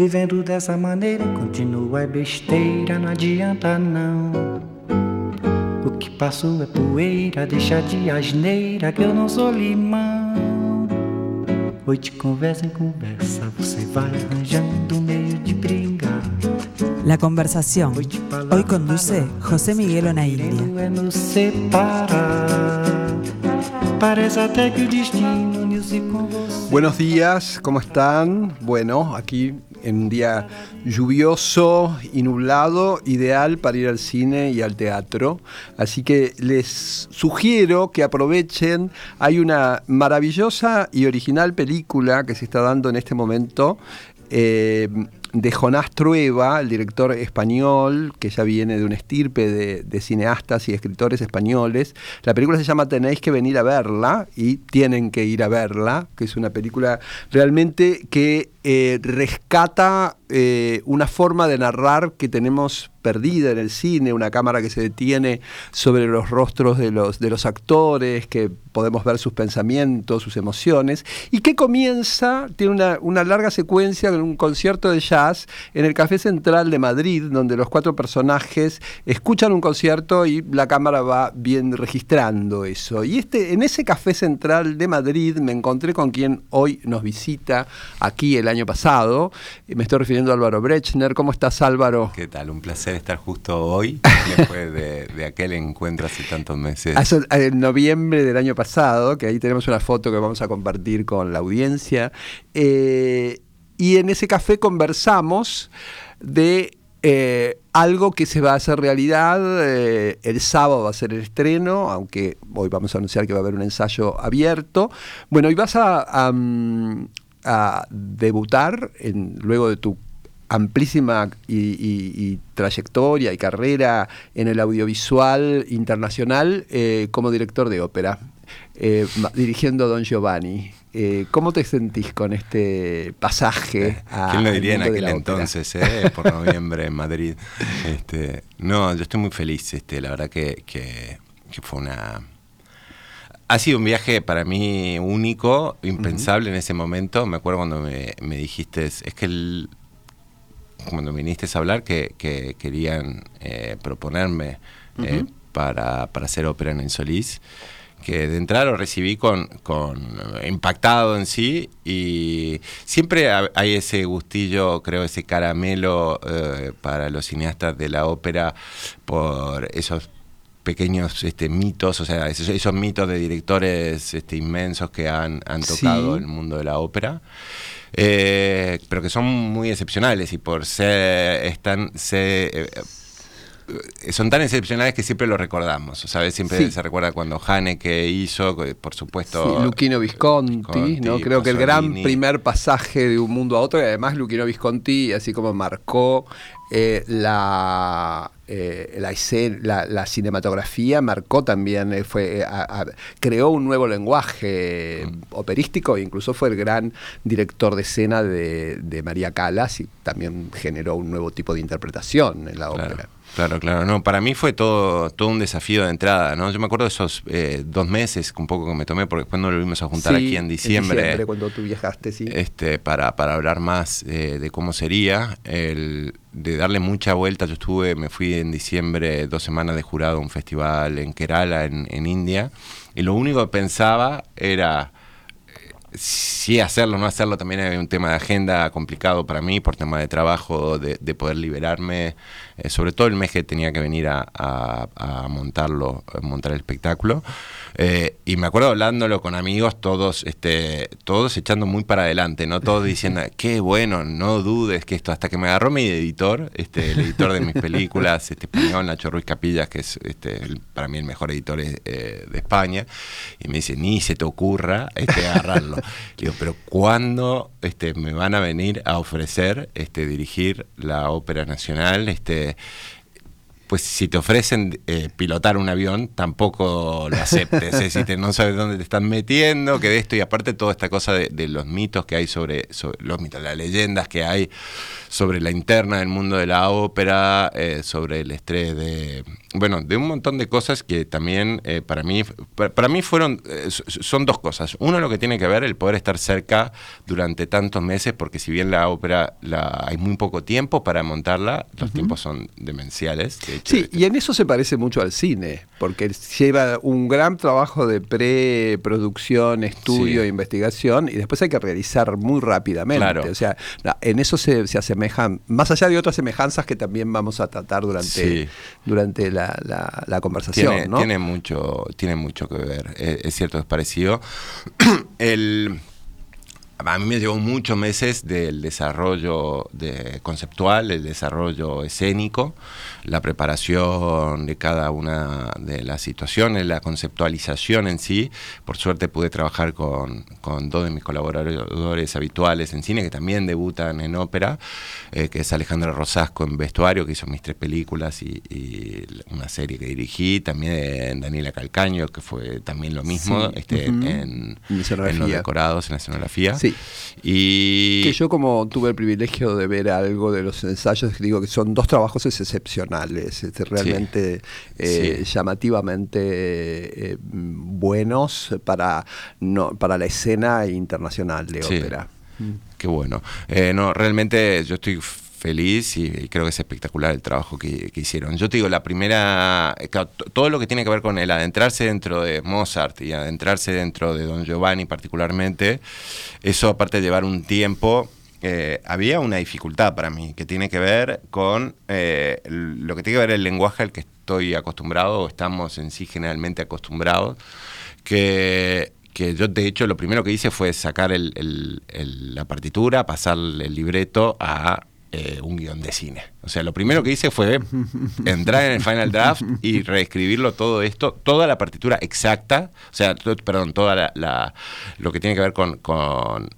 Vivendo dessa maneira, continua é besteira, não adianta não. O que passou é poeira, deixa de asneira que eu não sou limão. Hoje de conversa em conversa, você vai arranjando um meio de brigar. La conversación. Hoy conduce José Miguel Onaindia. Querendo é nos separar. Parece até que o destino uniu-se com você. Buenos días, ¿cómo están? Bueno, aquí en un día lluvioso y nublado, ideal para ir al cine y al teatro. Así que les sugiero que aprovechen. Hay una maravillosa y original película que se está dando en este momento. eh, de Jonás Trueba, el director español, que ya viene de un estirpe de, cineastas y escritores españoles. La película se llama Tenéis que venir a verla y tienen que ir a verla, que es una película realmente que eh, rescata eh, una forma de narrar que tenemos perdida en el cine, una cámara que se detiene sobre los rostros de los, de los actores, que podemos ver sus pensamientos, sus emociones, y que comienza, tiene una, una larga secuencia en un concierto de jazz en el Café Central de Madrid, donde los cuatro personajes escuchan un concierto y la cámara va bien registrando eso. Y este, en ese Café Central de Madrid me encontré con quien hoy nos visita aquí el año pasado. Me estoy refiriendo Álvaro Brechner. ¿Cómo estás, Álvaro? ¿Qué tal? Un placer estar justo hoy, después de, de aquel encuentro hace tantos meses. Hace- En noviembre del año pasado, que ahí tenemos una foto que vamos a compartir con la audiencia. eh, y en ese café conversamos de eh, algo que se va a hacer realidad. eh, el sábado va a ser el estreno, aunque hoy vamos a anunciar que va a haber un ensayo abierto. Bueno, y vas a, a, a debutar en- luego de tu amplísima y, y- y trayectoria y carrera en el audiovisual internacional eh, como director de ópera, eh, dirigiendo Don Giovanni. Eh, ¿Cómo te sentís con este pasaje? a- ¿Quién lo diría en aquel entonces, eh? por noviembre en Madrid? Este, no, yo estoy muy feliz, este, la verdad que, que- que fue una... Ha sido un viaje para mí único, impensable en ese momento. Me acuerdo cuando me, me dijiste, es que el- cuando viniste a hablar que, que querían eh, proponerme eh, para, para hacer ópera en el Solís, que de entrada lo recibí con, con impactado en sí y siempre ha- hay ese gustillo, creo, ese caramelo eh, para los cineastas de la ópera por esos pequeños este, mitos, o sea, esos, esos mitos de directores este, inmensos que han, han Sí. tocado el mundo de la ópera. Eh, pero que son muy excepcionales y por ser están se, eh, son tan excepcionales que siempre lo recordamos, ¿sabes? Siempre Sí. se recuerda cuando Haneke hizo, por supuesto. Sí, Luquino Visconti, Visconti, ¿no? Creo que el gran primer pasaje de un mundo a otro, y además Luquino Visconti, así como marcó eh, la, eh, la, la, la cinematografía, marcó también, eh, fue, eh, a- a- creó un nuevo lenguaje Mm. operístico, e incluso fue el gran director de escena de, de María Calas y también generó un nuevo tipo de interpretación en la ópera. claro, claro. No, para mí fue todo, todo un desafío de entrada, ¿no? Yo me acuerdo de esos eh, dos meses un poco que me tomé, porque después nos volvimos a juntar Sí, aquí en diciembre. cuando tú viajaste, sí. este, para, para hablar más eh, de cómo sería, el, de darle mucha vuelta. Yo estuve, me fui en diciembre dos semanas de jurado a un festival en Kerala, en, en India, y lo único que pensaba era si hacerlo o no hacerlo. También había un tema de agenda complicado para mí por tema de trabajo, de, de poder liberarme, eh, sobre todo el mes que tenía que venir a, a- a montarlo, a montar el espectáculo. Eh, y me acuerdo hablándolo con amigos, todos, este, todos echando muy para adelante, ¿no? Todos diciendo, qué bueno, no dudes que esto, hasta que me agarró mi editor, este, el editor de mis películas, este español, Nacho Ruiz Capillas, que es este, el- para mí el mejor editor eh, de España, y me dice, ni se te ocurra este, agarrarlo. Pero ¿cuándo este, me van a venir a ofrecer este, dirigir la Ópera Nacional? Este, pues si te ofrecen eh, pilotar un avión, tampoco lo aceptes. es decir, no sabes dónde te están metiendo, que de esto, y aparte toda esta cosa de, los mitos que hay sobre, los mitos, las leyendas que hay sobre la interna del mundo de la ópera, eh, sobre el estrés de, bueno, de un montón de cosas que también eh, para mí, para, mí fueron, son dos cosas. Uno lo que tiene que ver el poder estar cerca durante tantos meses, porque si bien la ópera la, hay muy poco tiempo para montarla, los tiempos son demenciales. Sí, y en eso se parece mucho al cine, porque lleva un gran trabajo de preproducción, estudio, investigación, y después hay que realizar muy rápidamente. O sea, en eso se, asemejan, más allá de otras semejanzas que también vamos a tratar durante, durante la, conversación. Tiene, tiene, mucho, tiene mucho que ver, es, es cierto, es parecido. el a mí me llevó muchos meses del desarrollo de, conceptual, el desarrollo escénico, la preparación de cada una de las situaciones, la conceptualización en sí. Por suerte pude trabajar con, dos de mis colaboradores habituales en cine que también debutan en ópera, eh, que es Alejandra Rosasco en vestuario, que hizo mis tres películas y, una serie que dirigí, también Daniela Calcaño, que fue también lo mismo este, en, los decorados, en la escenografía. Sí. Y... Que yo como tuve el privilegio de ver algo de los ensayos, digo que son dos trabajos excepcionales, este, realmente eh, llamativamente eh, buenos para, no, para la escena internacional de ópera. Qué bueno. Eh, no, realmente yo estoy feliz y, creo que es espectacular el trabajo que, hicieron. Yo te digo, la primera, todo lo que tiene que ver con el adentrarse dentro de Mozart y adentrarse dentro de Don Giovanni particularmente, eso aparte de llevar un tiempo, eh, había una dificultad para mí que tiene que ver con eh, lo que tiene que ver el lenguaje al que estoy acostumbrado o estamos en sí generalmente acostumbrados, que que yo de hecho lo primero que hice fue sacar la partitura, pasar el libreto a eh, un guion de cine. O sea, lo primero que hice fue entrar en el Final Draft y reescribirlo todo esto, toda la partitura exacta, o sea, perdón, toda la, lo que tiene que ver con,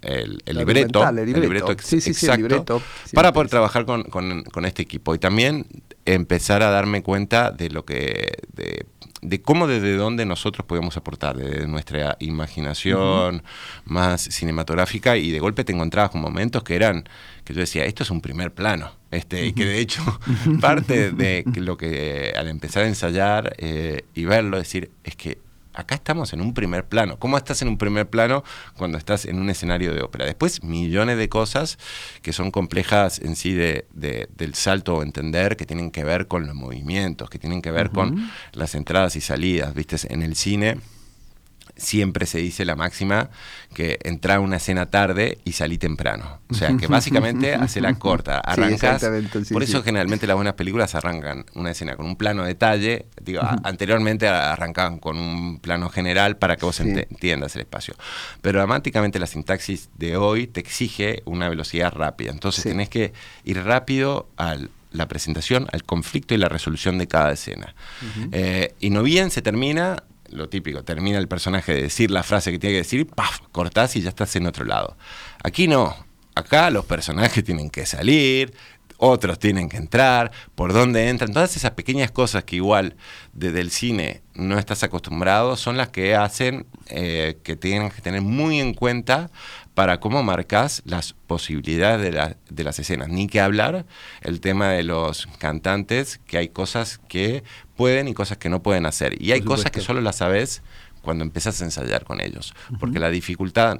el, libreto, el, libreto, exacto, para poder trabajar con, este equipo y también empezar a darme cuenta de lo que de cómo desde dónde nosotros podemos aportar, desde nuestra imaginación más cinematográfica y de golpe te encontrabas con momentos que eran, que yo decía, esto es un primer plano, este, y que de hecho parte de lo que al empezar a ensayar eh, y verlo, decir, es que acá estamos en un primer plano. ¿Cómo estás en un primer plano cuando estás en un escenario de ópera? Después, millones de cosas que son complejas en sí de, del salto o entender, que tienen que ver con los movimientos, que tienen que ver con las entradas y salidas. Viste, en el cine siempre se dice la máxima que entra una escena tarde y salí temprano. O sea, que básicamente hace la corta. Arrancas. por eso generalmente las buenas películas arrancan una escena con un plano detalle. Digo, anteriormente arrancaban con un plano general para que vos entiendas el espacio. Pero dramáticamente la sintaxis de hoy te exige una velocidad rápida. Entonces tenés que ir rápido a la presentación, al conflicto y la resolución de cada escena. Eh, y no bien se termina, lo típico, termina el personaje de decir la frase que tiene que decir, ¡paf! cortás y ya estás en otro lado. Aquí no, acá los personajes tienen que salir, otros tienen que entrar, por dónde entran, todas esas pequeñas cosas que igual desde el cine no estás acostumbrado son las que hacen eh, que tienen que tener muy en cuenta para cómo marcas las posibilidades de, de, las escenas. Ni que hablar el tema de los cantantes, que hay cosas que pueden y cosas que no pueden hacer. Y hay cosas que solo las sabes cuando empiezas a ensayar con ellos. Porque la dificultad,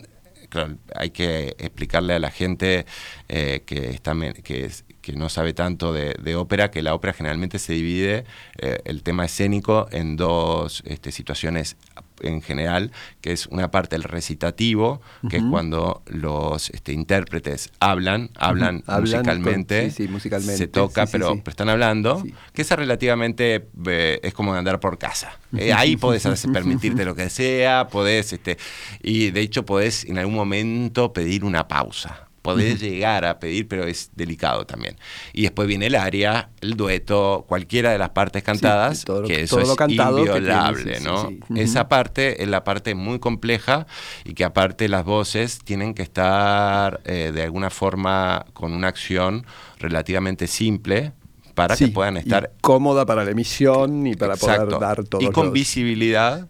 claro, hay que explicarle a la gente eh, que, está, que, que no sabe tanto de, ópera, que la ópera generalmente se divide eh, el tema escénico en dos este, situaciones en general, que es una parte del recitativo, que es cuando los este, intérpretes hablan, hablan, musicalmente, se toca, pero, están hablando, que esa relativamente eh, es como andar por casa. Eh, ahí podés permitirte lo que sea, podés, este, y de hecho podés en algún momento pedir una pausa podés llegar a pedir, pero es delicado también. Y después viene el área, el dueto, cualquiera de las partes cantadas, que eso es inviolable, ¿no? Esa parte es la parte muy compleja y que aparte las voces tienen que estar eh, de alguna forma con una acción relativamente simple, para que puedan estar... cómoda para la emisión y para poder dar todo. Y con visibilidad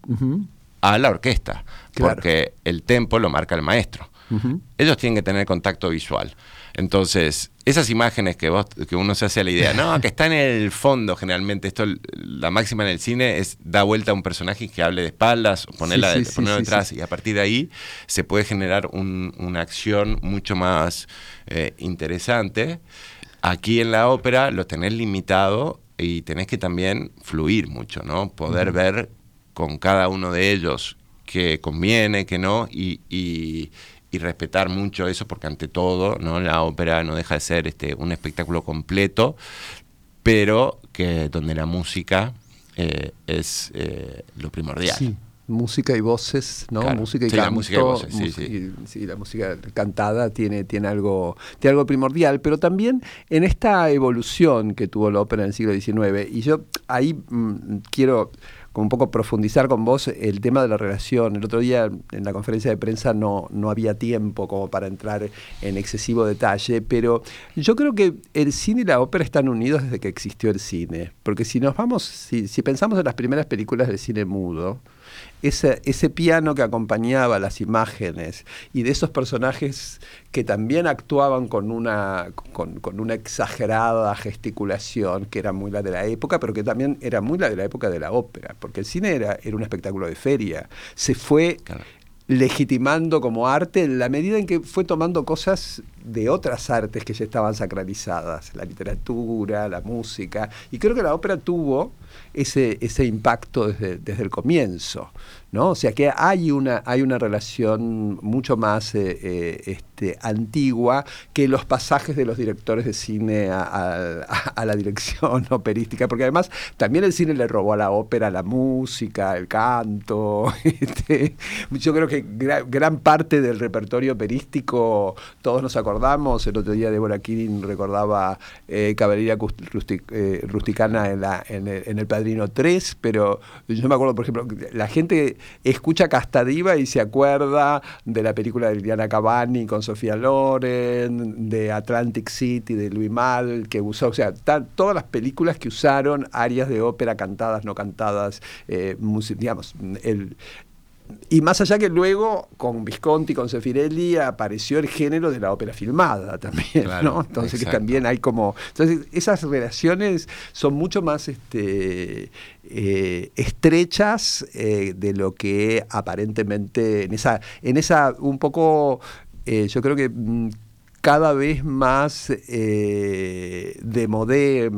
a la orquesta, porque el tempo lo marca el maestro. Ellos tienen que tener contacto visual. Entonces, esas imágenes que vos, que uno se hace a la idea, no, que está en el fondo generalmente, esto la máxima en el cine es da vuelta a un personaje que hable de espaldas, ponerla ponerlo detrás, y a partir de ahí se puede generar una acción mucho más eh, interesante. Aquí en la ópera lo tenés limitado y tenés que también fluir mucho, ¿no? Poder ver con cada uno de ellos que conviene, que no, y, y, respetar mucho eso, porque ante todo, ¿no? La ópera no deja de ser este, un espectáculo completo, pero que donde la música eh, es eh, lo primordial. Sí. Música y voces, ¿no? Música y sí, canto. La música y voces, sí, sí. sí, la música cantada tiene, tiene, algo, tiene algo primordial, pero también en esta evolución que tuvo la ópera en el siglo XIX, y yo ahí mm, quiero como un poco profundizar con vos el tema de la relación. El otro día en la conferencia de prensa no, no había tiempo como para entrar en excesivo detalle, pero yo creo que el cine y la ópera están unidos desde que existió el cine. Porque si nos vamos, si, si pensamos en las primeras películas del cine mudo, ese, ese piano que acompañaba las imágenes y de esos personajes que también actuaban con una, con, una exagerada gesticulación, que era muy la de la época, pero que también era muy la de la época de la ópera, porque el cine era, era un espectáculo de feria. Se fue legitimando como arte en la medida en que fue tomando cosas de otras artes que ya estaban sacralizadas, la literatura, la música, y creo que la ópera tuvo ese, ese impacto desde, desde el comienzo. ¿no? O sea que hay una, hay una relación mucho más eh, eh, este, antigua que los pasajes de los directores de cine a, la dirección operística, porque además también el cine le robó a la ópera la música, el canto. Este, yo creo que gran, parte del repertorio operístico, todos nos acordamos, el otro día Deborah Kirin recordaba eh, Caballería eh, Rusticana en, la, en, en el Padrino 3, pero yo me acuerdo, por ejemplo, la gente escucha Castadiva y se acuerda de la película de Liliana Cavani con Sofía Loren, de Atlantic City, de Louis Mal, que usó, o sea, todas las películas que usaron áreas de ópera cantadas, no cantadas, eh, digamos, el, y más allá que luego con Visconti, con Sefirelli, apareció el género de la ópera filmada también, ¿no? Entonces que también hay como. Entonces, esas relaciones son mucho más este, eh, estrechas eh, de lo que aparentemente en esa, en esa un poco. Eh, yo creo que mm, cada vez más eh, de modé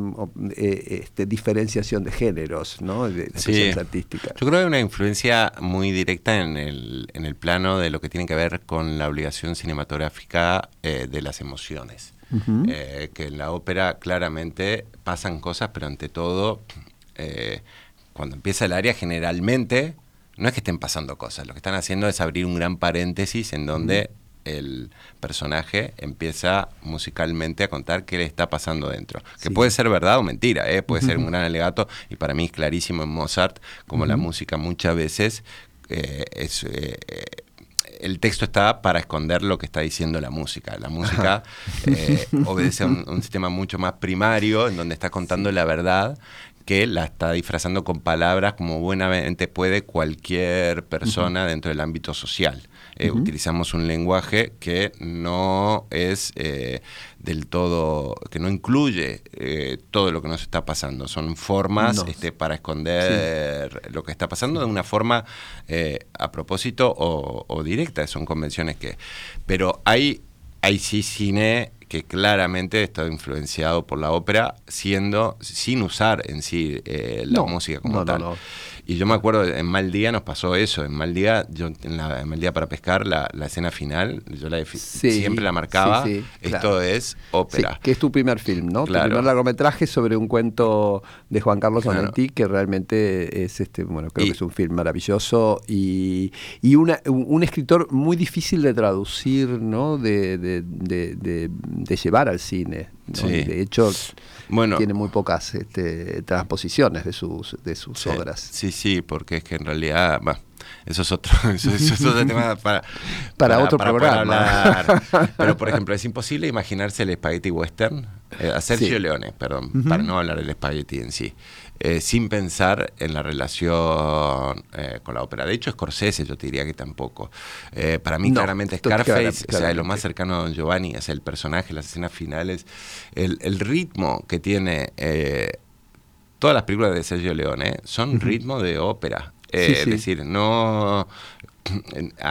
eh, este, diferenciación de géneros, ¿no? De, sí. artísticas. Yo creo que hay una influencia muy directa en el, en el plano de lo que tiene que ver con la obligación cinematográfica eh, de las emociones. que en la ópera claramente pasan cosas, pero ante todo, cuando empieza el área, generalmente no es que estén pasando cosas, lo que están haciendo es abrir un gran paréntesis en donde el personaje empieza musicalmente a contar qué le está pasando dentro. Que puede ser verdad o mentira, ¿eh? puede ser un gran alegato, y para mí es clarísimo en Mozart, como la música muchas veces eh, es... Eh, el texto está para esconder lo que está diciendo la música. La música obedece a un, sistema mucho más primario, en donde está contando la verdad, que la está disfrazando con palabras como buenamente puede cualquier persona dentro del ámbito social. Eh, utilizamos un lenguaje que no es eh, del todo, que no incluye eh, todo lo que nos está pasando. Son formas este, para esconder lo que está pasando de una forma a propósito o, directa. Son convenciones que... Pero hay, hay sí cine que claramente está influenciado por la ópera, siendo sin usar en sí la música como tal. Y yo me acuerdo, en Mal Día nos pasó eso. En Mal Día, yo en, la, Mal Día para pescar, la, escena final, yo la siempre la marcaba. Esto es ópera. que es tu primer film, ¿no? Tu primer largometraje sobre un cuento de Juan Carlos claro. que realmente es este, bueno, creo que es un film maravilloso y, y una, un, escritor muy difícil de traducir, ¿no? De, de, de, de llevar al cine. De hecho, bueno, tiene muy pocas este, transposiciones de sus, de sus obras. Sí, sí, porque es que en realidad, eso es otro, eso, es otro tema para, para, otro programa. Pero, por ejemplo, es imposible imaginarse el spaghetti western eh, a Sergio Leone, perdón, para no hablar del espagueti en sí. Eh, sin pensar en la relación eh, con la ópera. De hecho, Scorsese yo te diría que tampoco. Para mí, claramente, Scarface, o sea, lo más cercano a Don Giovanni, es el personaje, las escenas finales, el, el ritmo que tiene todas las películas de Sergio Leone son ritmo de ópera. Es decir, no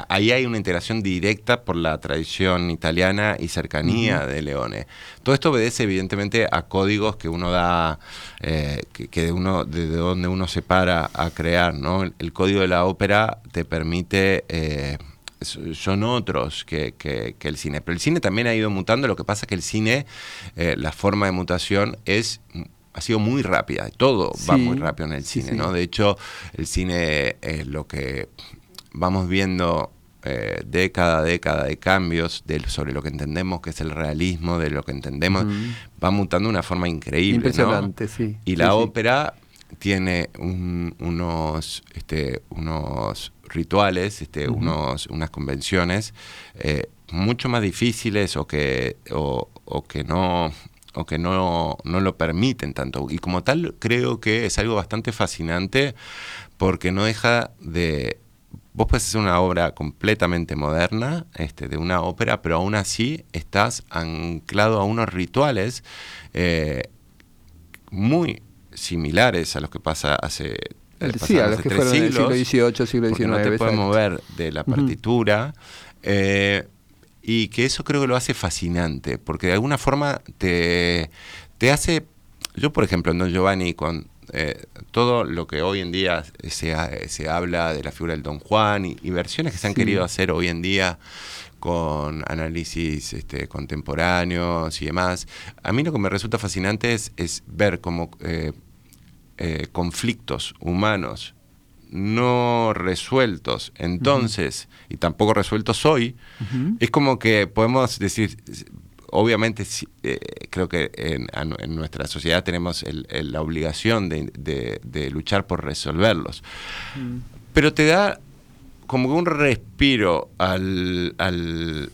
ahí hay una integración directa por la tradición italiana y cercanía de Leone. Todo esto obedece evidentemente a códigos que uno da, eh, que, de uno, de donde uno se para a crear, ¿no? El, código de la ópera te permite eh, son otros que, el cine. Pero el cine también ha ido mutando, lo que pasa es que el cine, eh, la forma de mutación es ha sido muy rápida, todo va muy rápido en el cine, ¿no? De hecho, el cine es lo que vamos viendo eh, década a década de cambios sobre lo que entendemos que es el realismo, de lo que entendemos, va mutando de una forma increíble. Impresionante, sí. Y la ópera tiene unos, este, unos rituales, este, unos, unas convenciones eh, mucho más difíciles o que, o, que no o que no, no lo permiten tanto. Y como tal creo que es algo bastante fascinante porque no deja de vos puedes hacer una obra completamente moderna, este, de una ópera, pero aún así estás anclado a unos rituales eh, muy similares a los que pasa hace eh, sí, a los que fueron siglos, en el siglo XVIII, siglo XIX. No te puedes mover de la partitura. Eh, y que eso creo que lo hace fascinante, porque de alguna forma te, te hace... Yo, por ejemplo, en Don Giovanni, con, eh, todo lo que hoy en día se, se, habla de la figura del Don Juan y, versiones que se han querido hacer hoy en día con análisis este, contemporáneos y demás. A mí lo que me resulta fascinante es, ver cómo eh, eh, conflictos humanos no resueltos entonces, y tampoco resueltos hoy, es como que podemos decir, obviamente eh, creo que en, nuestra sociedad tenemos la obligación de, luchar por resolverlos. Mm. Pero te da como un respiro al, al,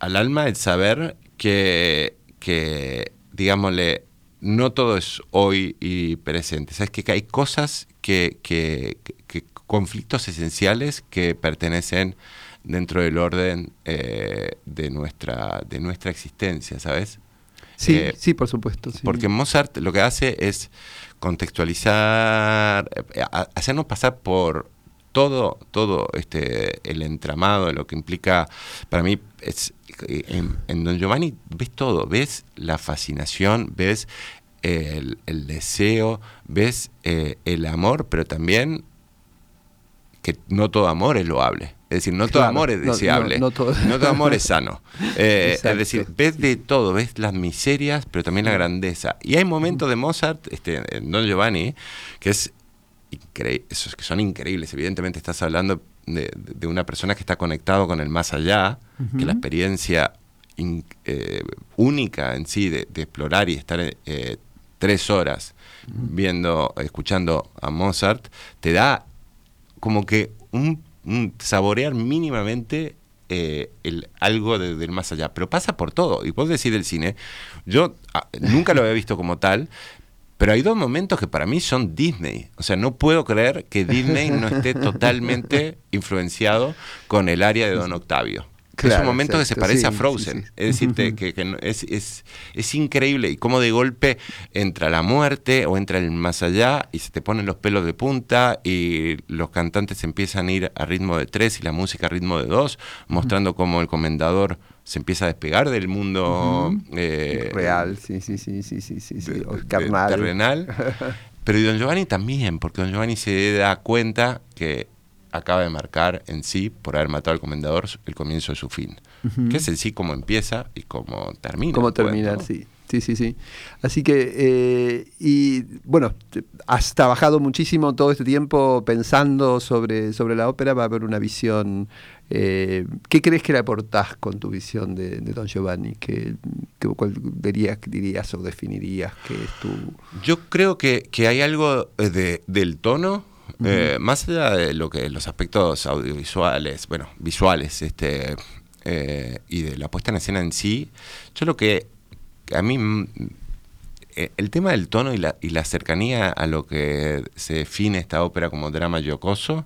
alma el saber que, que, digámosle, no todo es hoy y presente. Sabes que hay cosas que, que conflictos esenciales que pertenecen dentro del orden eh, de, nuestra, de nuestra existencia, ¿sabes? Sí, eh, sí, por supuesto. Porque Mozart lo que hace es contextualizar, eh, hacernos pasar por todo, todo este, el entramado de lo que implica, para mí, es, en, Don Giovanni ves todo, ves la fascinación, ves el, deseo, ves el amor, pero también que no todo amor es loable. Es decir, no todo amor es deseable. No, todo... amor es sano. Eh, es decir, ves de todo, ves las miserias, pero también la grandeza. Y hay momentos de Mozart, este, en Don Giovanni, que es esos que son increíbles. Evidentemente estás hablando de, una persona que está conectado con el más allá, que la experiencia eh, única en sí de, explorar y estar eh, tres horas viendo, escuchando a Mozart, te da como que un saborear mínimamente eh, el, algo del más allá, pero pasa por todo. Y vos decís del cine, yo ah, nunca lo había visto como tal, pero hay dos momentos que para mí son Disney. O sea, no puedo creer que Disney no esté totalmente influenciado con el área de Don Octavio. Es un momento que se parece a Frozen. Es decir, que, es, es, increíble. Y cómo de golpe entra la muerte o entra el más allá y se te ponen los pelos de punta y los cantantes empiezan a ir a ritmo de tres y la música a ritmo de dos, mostrando cómo el comendador se empieza a despegar del mundo eh, real, sí, sí, sí, sí, sí, sí, sí. terrenal. Pero Don Giovanni también, porque Don Giovanni se da cuenta que acaba de marcar en sí, por haber matado al comendador, el comienzo de su fin. Que es en sí como empieza y cómo termina. Cómo termina, sí. Sí, sí, sí. Así que, eh, y bueno, has trabajado muchísimo todo este tiempo pensando sobre, sobre la ópera, va a haber una visión. Eh, ¿Qué crees que le aportás con tu visión de, Don Giovanni? ¿Qué, cuál dirías, dirías o definirías que es tu...? Yo creo que, que hay algo de, del tono eh, más allá de lo que los aspectos audiovisuales, bueno, visuales, este, eh, y de la puesta en escena en sí, yo lo que a mí mm, eh, el tema del tono y la, y la cercanía a lo que se define esta ópera como drama yocoso,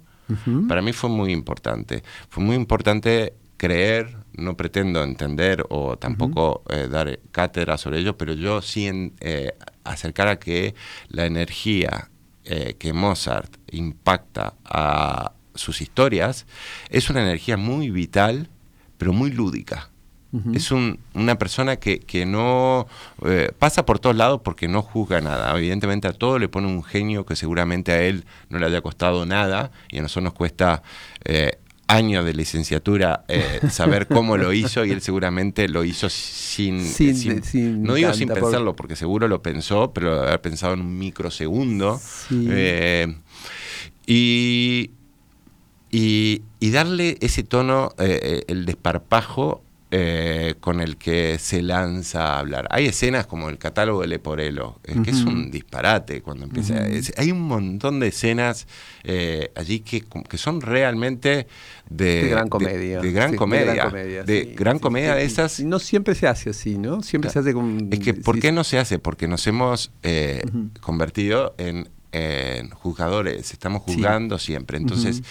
para mí fue muy importante. Fue muy importante creer, no pretendo entender o tampoco eh, dar cátedra sobre ello, pero yo sí eh, acercar a que la energía que Mozart impacta a sus historias es una energía muy vital, pero muy lúdica. Es una persona que, no eh, pasa por todos lados porque no juzga nada. Evidentemente a todo le pone un genio que seguramente a él no le haya costado nada y a nosotros nos cuesta eh, años de licenciatura eh, saber cómo lo hizo y él seguramente lo hizo sin, no digo sin pensarlo porque seguro lo pensó, pero haber pensado en un microsegundo. y, y, darle ese tono, el desparpajo eh, con el que se lanza a hablar. Hay escenas como el catálogo de Leporello, eh, que es un disparate cuando empieza. hay un montón de escenas eh, allí que, que, son realmente de, de gran comedia. De, gran comedia. De gran comedia, de, esas. No siempre se hace así, ¿no? Siempre se hace con. Es que, ¿por qué no se hace? Porque nos hemos convertido en, juzgadores, estamos juzgando siempre. Entonces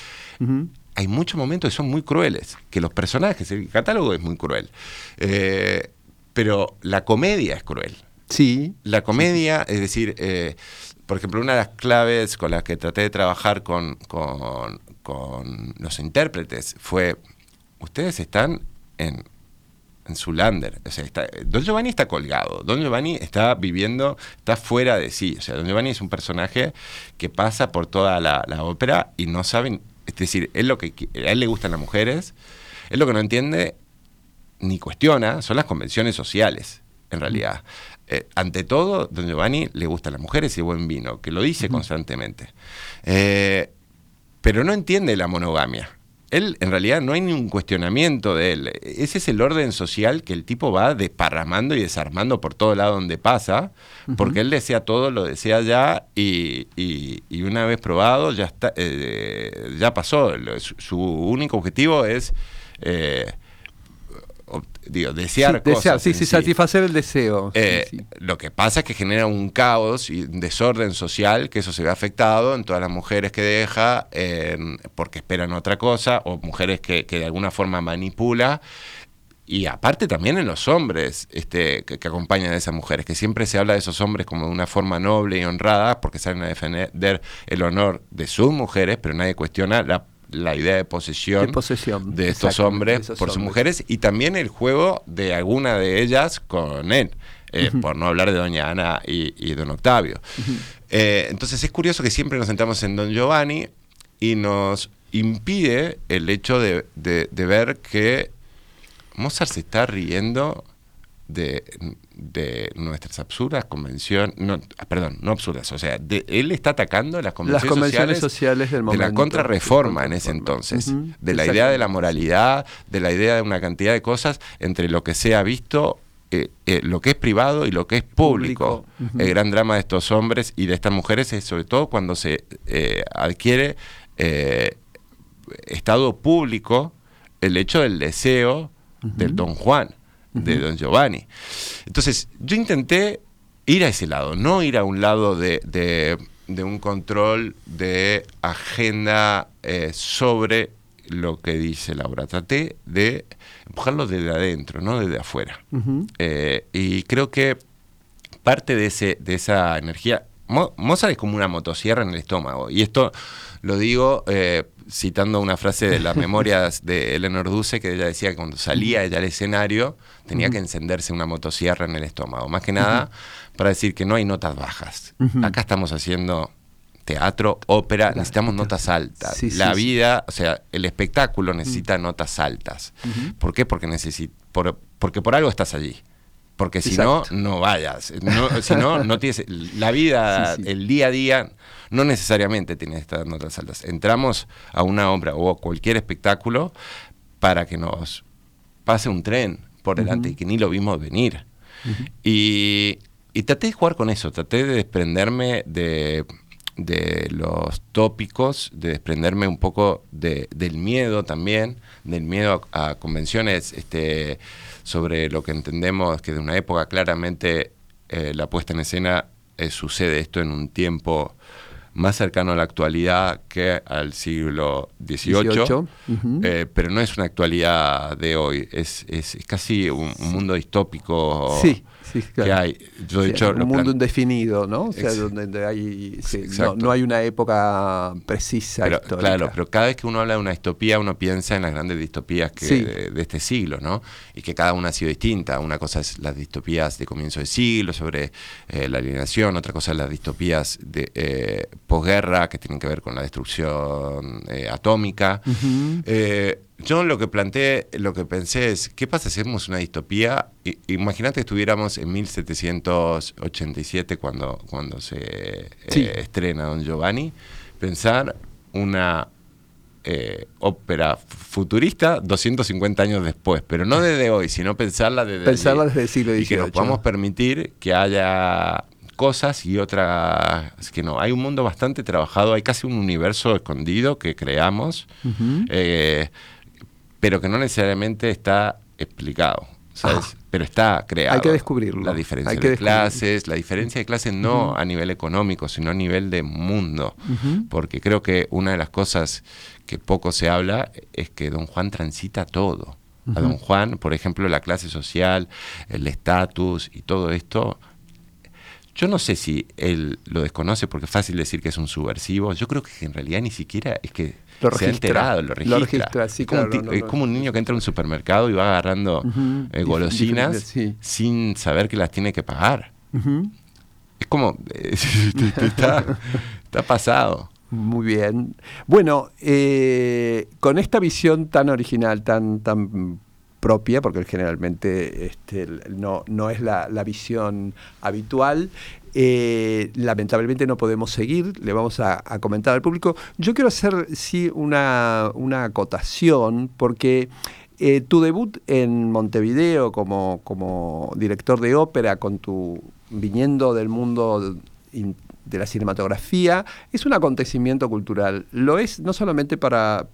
hay muchos momentos que son muy crueles, que los personajes, el catálogo es muy cruel, eh, pero la comedia es cruel. Sí. La comedia, es decir, eh, por ejemplo, una de las claves con las que traté de trabajar con, con, los intérpretes fue, ustedes están en, en su lander. O sea, Don Giovanni está colgado. Don Giovanni está viviendo, está fuera de sí. O sea, Don Giovanni es un personaje que pasa por toda la, la ópera y no saben es decir, él lo que, a él le gustan las mujeres, él lo que no entiende ni cuestiona son las convenciones sociales, en realidad. Eh, ante todo, don Giovanni le gustan las mujeres y el buen vino, que lo dice constantemente. Eh, pero no entiende la monogamia. Él, en realidad, no hay ningún cuestionamiento de él. Ese es el orden social que el tipo va desparramando y desarmando por todo lado donde pasa, porque él desea todo, lo desea ya, y, una vez probado, ya, está, eh, ya pasó. Su, único objetivo es eh, digo, desear cosas. sí, sí, satisfacer el deseo. Eh, lo que pasa es que genera un caos y un desorden social, que eso se ve afectado en todas las mujeres que deja porque esperan otra cosa, o mujeres que, de alguna forma manipula. Y aparte también en los hombres este, que, acompañan a esas mujeres, que siempre se habla de esos hombres como de una forma noble y honrada, porque salen a defender el honor de sus mujeres, pero nadie cuestiona la la idea de posesión, de, estos hombres por sus mujeres y también el juego de alguna de ellas con él. Eh, por no hablar de Doña Ana y, Don Octavio. Eh, entonces es curioso que siempre nos sentamos en Don Giovanni y nos impide el hecho de ver que Mozart se está riendo de, nuestras absurdas convenciones, no, perdón, no absurdas, o sea, él está atacando las convenciones, sociales, del momento, de la contrarreforma en ese entonces, de la idea de la moralidad, de la idea de una cantidad de cosas entre lo que se ha visto eh, eh, lo que es privado y lo que es público. El gran drama de estos hombres y de estas mujeres es sobre todo cuando se eh, adquiere estado público el hecho del deseo del don Juan de Don Giovanni. Entonces, yo intenté ir a ese lado, no ir a un lado de, un control de agenda eh, sobre lo que dice Laura. Traté de empujarlo desde adentro, no desde afuera. Eh, y creo que parte de, ese, de esa energía... Mozart es como una motosierra en el estómago. Y esto lo digo eh, citando una frase de las memorias de Eleanor Duce, que ella decía que cuando salía ella al escenario tenía que encenderse una motosierra en el estómago. Más que nada para decir que no hay notas bajas. Acá estamos haciendo teatro, ópera, necesitamos notas altas. la vida, o sea, el espectáculo necesita notas altas. ¿Por qué? Porque, por, porque por algo estás allí. Porque si no, no vayas. si no, no tienes. La vida, el día a día, no necesariamente tiene estas notas altas. Entramos a una obra o a cualquier espectáculo para que nos pase un tren por delante y que ni lo vimos venir. y, traté de jugar con eso, traté de desprenderme de de los tópicos, de desprenderme un poco de, del miedo también, del miedo a, convenciones este, sobre lo que entendemos que de una época claramente eh, la puesta en escena eh, sucede esto en un tiempo más cercano a la actualidad que al siglo XVIII, eh, pero no es una actualidad de hoy, es, es, casi un, mundo distópico. Sí que hay. un mundo indefinido, ¿no? O sea, donde hay, no, hay una época precisa. claro, pero cada vez que uno habla de una distopía, uno piensa en las grandes distopías que, de, este siglo, ¿no? Y que cada una ha sido distinta. Una cosa es las distopías de comienzo de siglo, sobre eh, la alienación, otra cosa es las distopías de eh, posguerra, que tienen que ver con la destrucción eh, atómica. Yo lo que planteé, lo que pensé es, ¿qué pasa si hacemos una distopía? Imagínate que estuviéramos en 1787 cuando, cuando se eh, estrena Don Giovanni, pensar una eh, ópera futurista 250 años después, pero no desde hoy, sino pensarla desde, pensarla desde el siglo XVIII. Y que nos podamos permitir que haya cosas y otras que no. Hay un mundo bastante trabajado, hay casi un universo escondido que creamos pero que no necesariamente está explicado. ¿sabes? Pero está creado. Hay que descubrirlo. La diferencia de clases, la diferencia de clases no a nivel económico, sino a nivel de mundo. Porque creo que una de las cosas que poco se habla es que don Juan transita todo. A don Juan, por ejemplo, la clase social, el estatus y todo esto, yo no sé si él lo desconoce porque es fácil decir que es un subversivo. Yo creo que en realidad ni siquiera es que lo se ha enterado, lo registra. es, como un, niño que entra a un supermercado y va agarrando eh, golosinas sin saber que las tiene que pagar. Es como, está, pasado. Muy bien. Bueno, eh, con esta visión tan original, tan, tan propia, porque generalmente este, no, no es la, la visión habitual, eh, lamentablemente no podemos seguir, le vamos a, comentar al público. Yo quiero hacer sí una, acotación porque eh, tu debut en Montevideo como, como director de ópera, con tu viniendo del mundo de la cinematografía, es un acontecimiento cultural. Lo es no solamente para,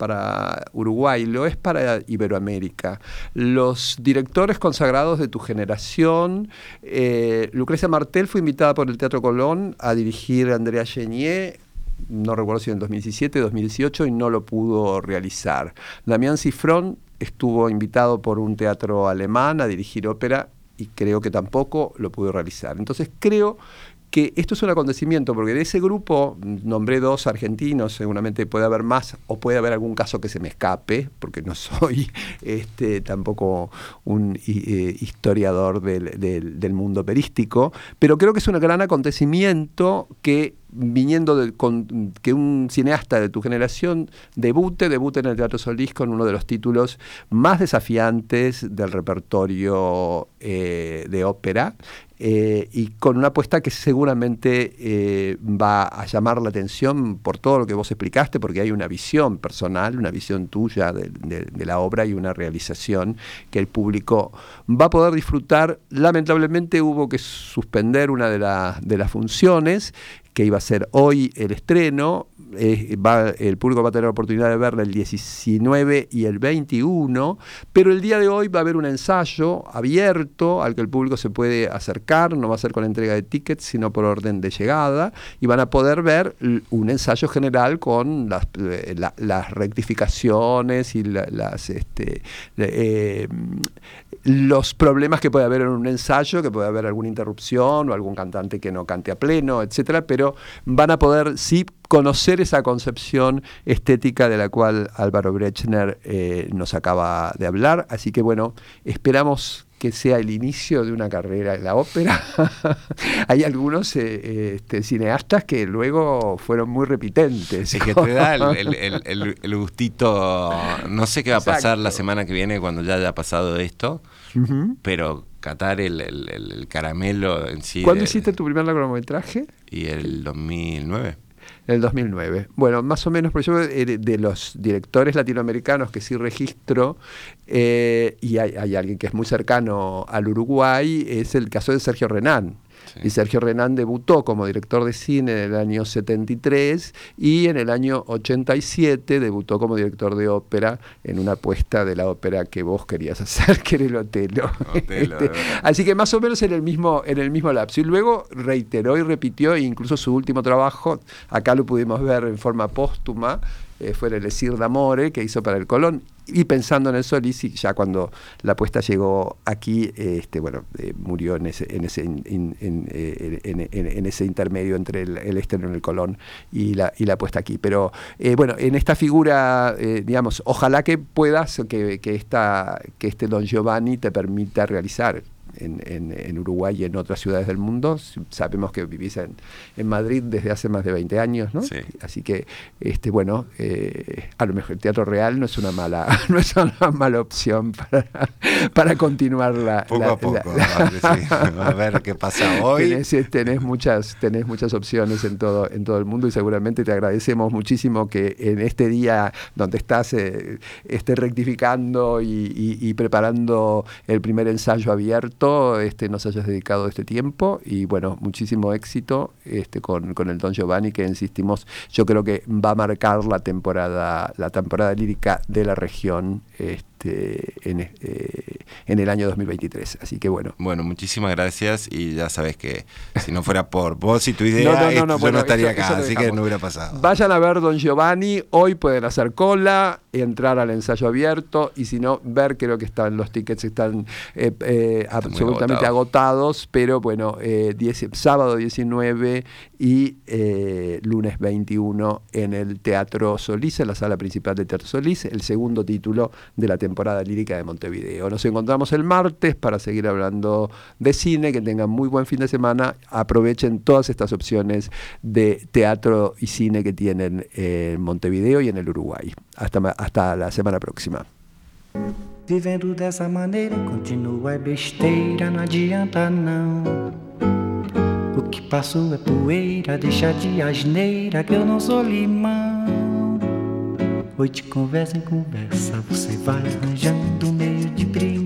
Uruguay, lo es para Iberoamérica. Los directores consagrados de tu generación, eh, Lucrecia Martel fue invitada por el Teatro Colón a dirigir a Andrea Genier no recuerdo si en 2017, 2018, y no lo pudo realizar. Damián Cifrón estuvo invitado por un teatro alemán a dirigir ópera y creo que tampoco lo pudo realizar. Entonces creo que esto es un acontecimiento, porque de ese grupo nombré dos argentinos, seguramente puede haber más, o puede haber algún caso que se me escape, porque no soy este, tampoco un eh, historiador del, del, mundo perístico, pero creo que es un gran acontecimiento que viniendo de, con, que un cineasta de tu generación debute, debute en el Teatro Solís con uno de los títulos más desafiantes del repertorio eh, de ópera eh, y con una apuesta que seguramente eh, va a llamar la atención por todo lo que vos explicaste, porque hay una visión personal, una visión tuya de, la obra y una realización que el público va a poder disfrutar. Lamentablemente hubo que suspender una de, de las funciones que iba a ser hoy el estreno. va, el público va a tener la oportunidad de verla el 19 y el 21, pero el día de hoy va a haber un ensayo abierto al que el público se puede acercar, no va a ser con entrega de tickets, sino por orden de llegada, y van a poder ver un ensayo general con las, eh, rectificaciones y las... Este, eh, los problemas que puede haber en un ensayo, que puede haber alguna interrupción o algún cantante que no cante a pleno, etcétera, pero van a poder sí conocer esa concepción estética de la cual Álvaro Brechner eh, nos acaba de hablar. Así que bueno, esperamos que sea el inicio de una carrera en la ópera. Hay algunos eh, este, cineastas que luego fueron muy repitentes. Es que te da el, gustito, no sé qué va a pasar la semana que viene cuando ya haya pasado esto, pero catar el, caramelo en sí. ¿Cuándo hiciste tu primer largometraje? Y el 2009 el 2009. Bueno, más o menos, por ejemplo, de los directores latinoamericanos que sí registro, eh, y hay, alguien que es muy cercano al Uruguay, es el caso de Sergio Renán. Y Sergio Renán debutó como director de cine en el año 73 y en el año 87 debutó como director de ópera en una apuesta de la ópera que vos querías hacer, que era el Otelo. Este, así que más o menos en el mismo, en el mismo lapso. Y luego reiteró y repitió, e incluso su último trabajo, acá lo pudimos ver en forma póstuma, eh, fue el Esir d'Amore que hizo para el Colón. Y pensando en el Solís, y ya cuando la apuesta llegó aquí, bueno, eh, murió en ese, eh, intermedio entre el, el estreno en el Colón y la, y apuesta aquí. Pero bueno, en esta figura, digamos, ojalá que puedas, que, que este Don Giovanni te permita realizar en, Uruguay y en otras ciudades del mundo. Sabemos que vivís en, Madrid desde hace más de 20 años, ¿no? Así que, este, bueno, eh, a lo mejor el teatro real no es una mala, no es una mala opción para, para continuar la... Poco a poco, a ver qué pasa hoy. Tenés, muchas, tenés muchas opciones en todo, en todo el mundo y seguramente te agradecemos muchísimo que en este día donde estás eh, estés rectificando y preparando el primer ensayo abierto este, nos hayas dedicado este tiempo y bueno, muchísimo éxito este, con, con el Don Giovanni que insistimos, yo creo que va a marcar la temporada, la temporada lírica de la región. Este, este, en, eh, en, el año 2023. Así que bueno. Bueno, muchísimas gracias y ya sabes que si no fuera por vos y tu idea, yo no estaría acá, así que no hubiera pasado. Vayan a ver Don Giovanni, hoy pueden hacer cola, entrar al ensayo abierto y si no, ver, creo que están los tickets están, eh, eh, absolutamente agotados. pero bueno, sábado 19 y lunes 21 en el Teatro Solís, en la sala principal del Teatro Solís, el segundo título de la temporada temporada lírica de Montevideo. Nos encontramos el martes para seguir hablando de cine, que tengan muy buen fin de semana, aprovechen todas estas opciones de teatro y cine que tienen en Montevideo y en el Uruguay. Hasta, hasta la semana próxima. Vivendo dessa maneira continua besteira, não adianta não. O que passou é poeira, deixa de asneira que eu não sou limão. Hoje conversa em conversa, você vai arranjando meio de brilho